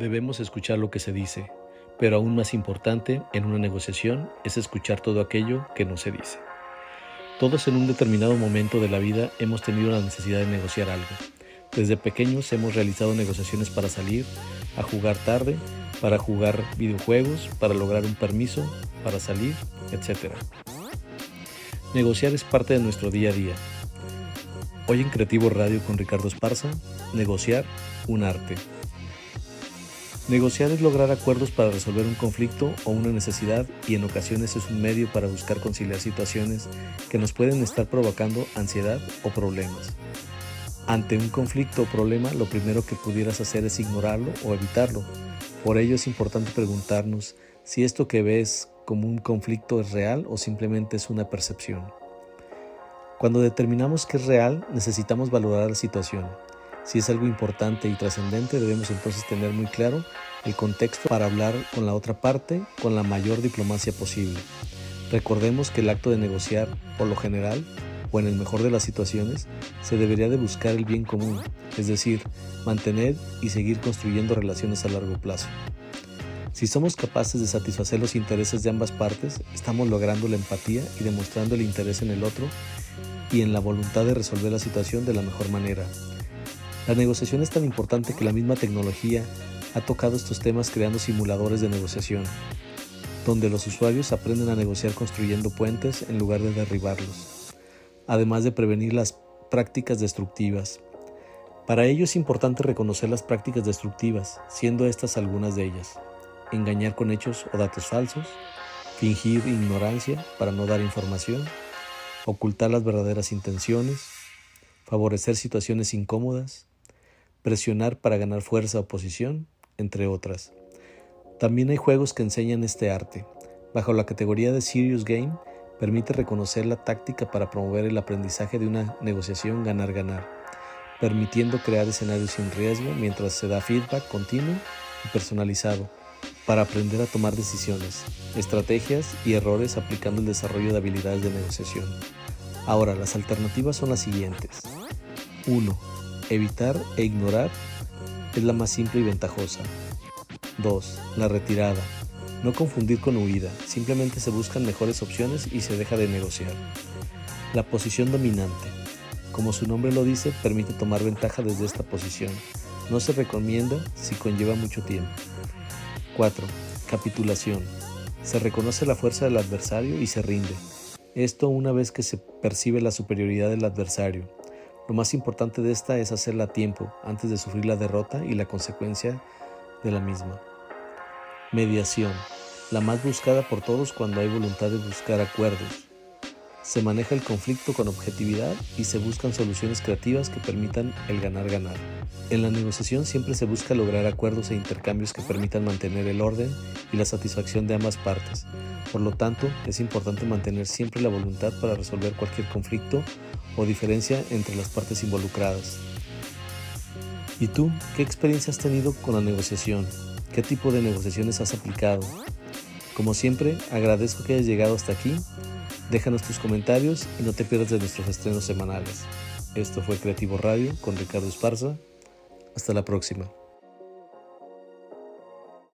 Debemos escuchar lo que se dice, pero aún más importante en una negociación es escuchar todo aquello que no se dice. Todos en un determinado momento de la vida hemos tenido la necesidad de negociar algo. Desde pequeños hemos realizado negociaciones para salir, a jugar tarde, para jugar videojuegos, para lograr un permiso, para salir, etc. Negociar es parte de nuestro día a día. Hoy en Creativo Radio con Ricardo Esparza, negociar un arte. Negociar es lograr acuerdos para resolver un conflicto o una necesidad y en ocasiones es un medio para buscar conciliar situaciones que nos pueden estar provocando ansiedad o problemas. Ante un conflicto o problema, lo primero que pudieras hacer es ignorarlo o evitarlo. Por ello es importante preguntarnos si esto que ves como un conflicto es real o simplemente es una percepción. Cuando determinamos que es real, necesitamos valorar la situación, si es algo importante y trascendente, debemos entonces tener muy claro el contexto para hablar con la otra parte con la mayor diplomacia posible. Recordemos que el acto de negociar, por lo general, o en el mejor de las situaciones, se debería de buscar el bien común, es decir, mantener y seguir construyendo relaciones a largo plazo. Si somos capaces de satisfacer los intereses de ambas partes, estamos logrando la empatía y demostrando el interés en el otro y en la voluntad de resolver la situación de la mejor manera, la negociación es tan importante que la misma tecnología ha tocado estos temas creando simuladores de negociación, donde los usuarios aprenden a negociar construyendo puentes en lugar de derribarlos, además de prevenir las prácticas destructivas. Para ello es importante reconocer las prácticas destructivas, siendo estas algunas de ellas. Engañar con hechos o datos falsos, fingir ignorancia para no dar información, ocultar las verdaderas intenciones, favorecer situaciones incómodas, presionar para ganar fuerza o posición, entre otras. También hay juegos que enseñan este arte. Bajo la categoría de Serious Game, permite reconocer la táctica para promover el aprendizaje de una negociación ganar-ganar, permitiendo crear escenarios sin riesgo mientras se da feedback continuo y personalizado para aprender a tomar decisiones, estrategias y errores aplicando el desarrollo de habilidades de negociación. Ahora, las alternativas son las siguientes. 1 Evitar e ignorar es la más simple y ventajosa. 2. La retirada. No confundir con huida, simplemente se buscan mejores opciones y se deja de negociar. La posición dominante. Como su nombre lo dice, permite tomar ventaja desde esta posición. No se recomienda si conlleva mucho tiempo. 4. Capitulación. Se reconoce la fuerza del adversario y se rinde. Esto una vez que se percibe la superioridad del adversario. Lo más importante de esta es hacerla a tiempo, antes de sufrir la derrota y la consecuencia de la misma. Mediación, la más buscada por todos cuando hay voluntad de buscar acuerdos. Se maneja el conflicto con objetividad y se buscan soluciones creativas que permitan el ganar-ganar. En la negociación siempre se busca lograr acuerdos e intercambios que permitan mantener el orden y la satisfacción de ambas partes. Por lo tanto, es importante mantener siempre la voluntad para resolver cualquier conflicto o diferencia entre las partes involucradas. ¿Y tú qué experiencia has tenido con la negociación? ¿Qué tipo de negociaciones has aplicado? Como siempre, agradezco que hayas llegado hasta aquí. Déjanos tus comentarios y no te pierdas de nuestros estrenos semanales. Esto fue Creativo Radio con Ricardo Esparza. Hasta la próxima.